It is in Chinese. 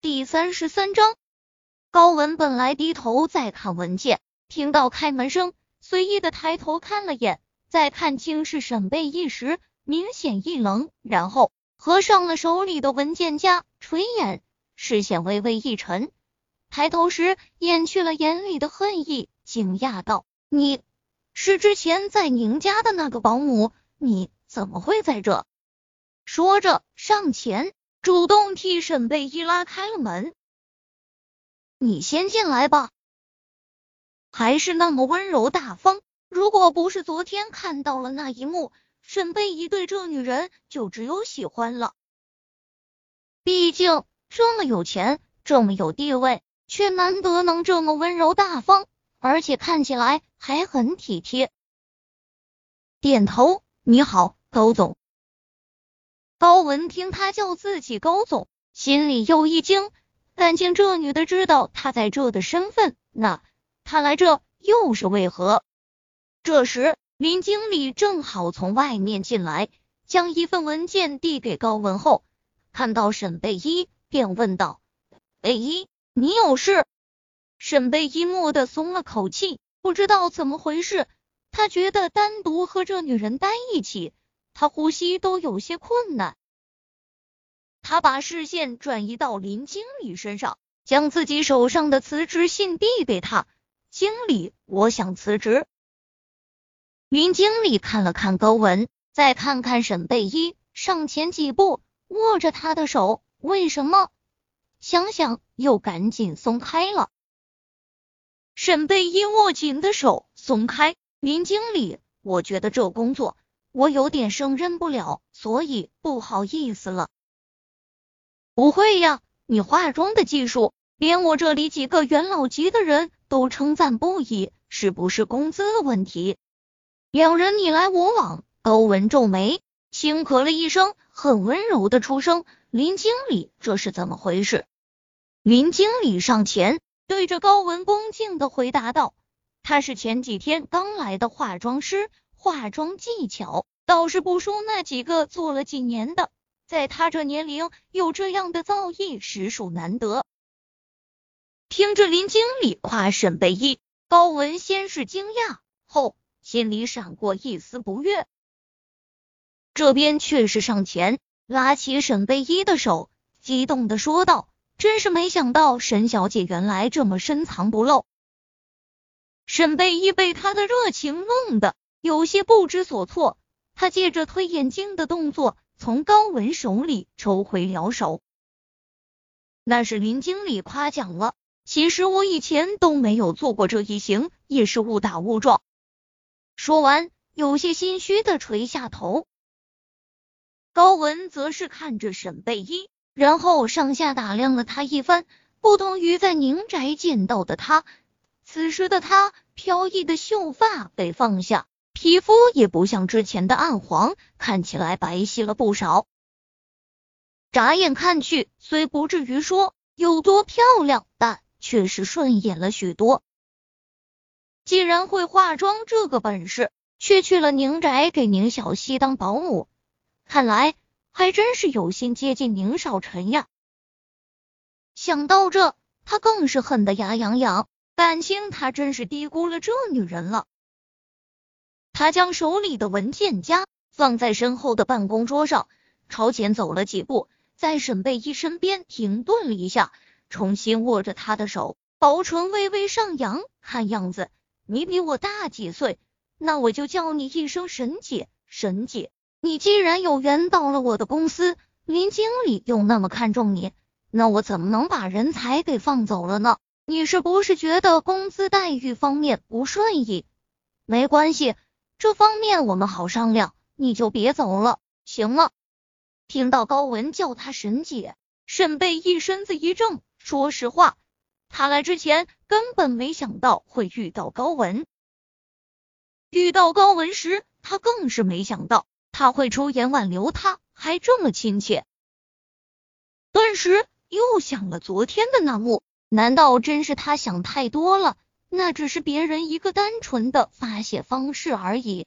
第三十三章，高文本来低头在看文件，听到开门声，随意的抬头看了眼，在看清是沈贝一时，明显一愣，然后合上了手里的文件夹，垂眼，视线微微一沉，抬头时掩去了眼里的恨意，惊讶道：“你是之前在宁家的那个保姆？你怎么会在这？”说着上前。主动替沈贝依拉开了门，你先进来吧。还是那么温柔大方。如果不是昨天看到了那一幕，沈贝依对这女人就只有喜欢了。毕竟这么有钱，这么有地位，却难得能这么温柔大方，而且看起来还很体贴。点头，你好，高总。高文听他叫自己高总，心里又一惊，感情这女的知道他在这的身份，那他来这又是为何？这时林经理正好从外面进来，将一份文件递给高文后，看到沈贝依，便问道：“贝依，你有事？”沈贝依蓦地松了口气，不知道怎么回事，他觉得单独和这女人待一起。他呼吸都有些困难，他把视线转移到林经理身上，将自己手上的辞职信递给他。经理，我想辞职。林经理看了看高文，再看看沈贝依，上前几步，握着他的手。为什么？想想又赶紧松开了。沈贝依握紧的手松开。林经理，我觉得这工作。我有点胜任不了，所以不好意思了。不会呀，你化妆的技术，连我这里几个元老级的人都称赞不已，是不是工资的问题？两人你来我往，高文皱眉，轻咳了一声，很温柔的出声：“林经理，这是怎么回事？”林经理上前对着高文恭敬的回答道：“他是前几天刚来的化妆师。”化妆技巧倒是不输那几个做了几年的，在他这年龄有这样的造诣，实属难得。听着林经理夸沈贝依，高文先是惊讶，后心里闪过一丝不悦，这边却是上前拉起沈贝依的手，激动的说道：“真是没想到，沈小姐原来这么深藏不露。”沈贝依被他的热情弄得。有些不知所措，他借着推眼镜的动作，从高文手里抽回了手。那是林经理夸奖了，其实我以前都没有做过这一行，也是误打误撞。说完，有些心虚的垂下头。高文则是看着沈贝依，然后上下打量了他一番。不同于在宁宅见到的他，此时的他飘逸的秀发被放下。皮肤也不像之前的暗黄，看起来白皙了不少。眨眼看去，虽不至于说有多漂亮，但却是顺眼了许多。既然会化妆这个本事，却去了宁宅给宁小溪当保姆，看来还真是有心接近宁少臣呀。想到这，他更是恨得牙痒痒，感情他真是低估了这女人了。他将手里的文件夹放在身后的办公桌上，朝前走了几步，在沈贝依身边停顿了一下，重新握着他的手，薄唇微微上扬，看样子你比我大几岁，那我就叫你一声沈姐。沈姐，你既然有缘到了我的公司，林经理又那么看重你，那我怎么能把人才给放走了呢？你是不是觉得工资待遇方面不顺意？没关系。这方面我们好商量，你就别走了，行吗？听到高文叫他沈姐，沈贝一身子一怔。说实话，他来之前根本没想到会遇到高文。遇到高文时，他更是没想到他会出言挽留他，还这么亲切。顿时又想了昨天的那幕，难道真是他想太多了？那只是别人一个单纯的发泄方式而已。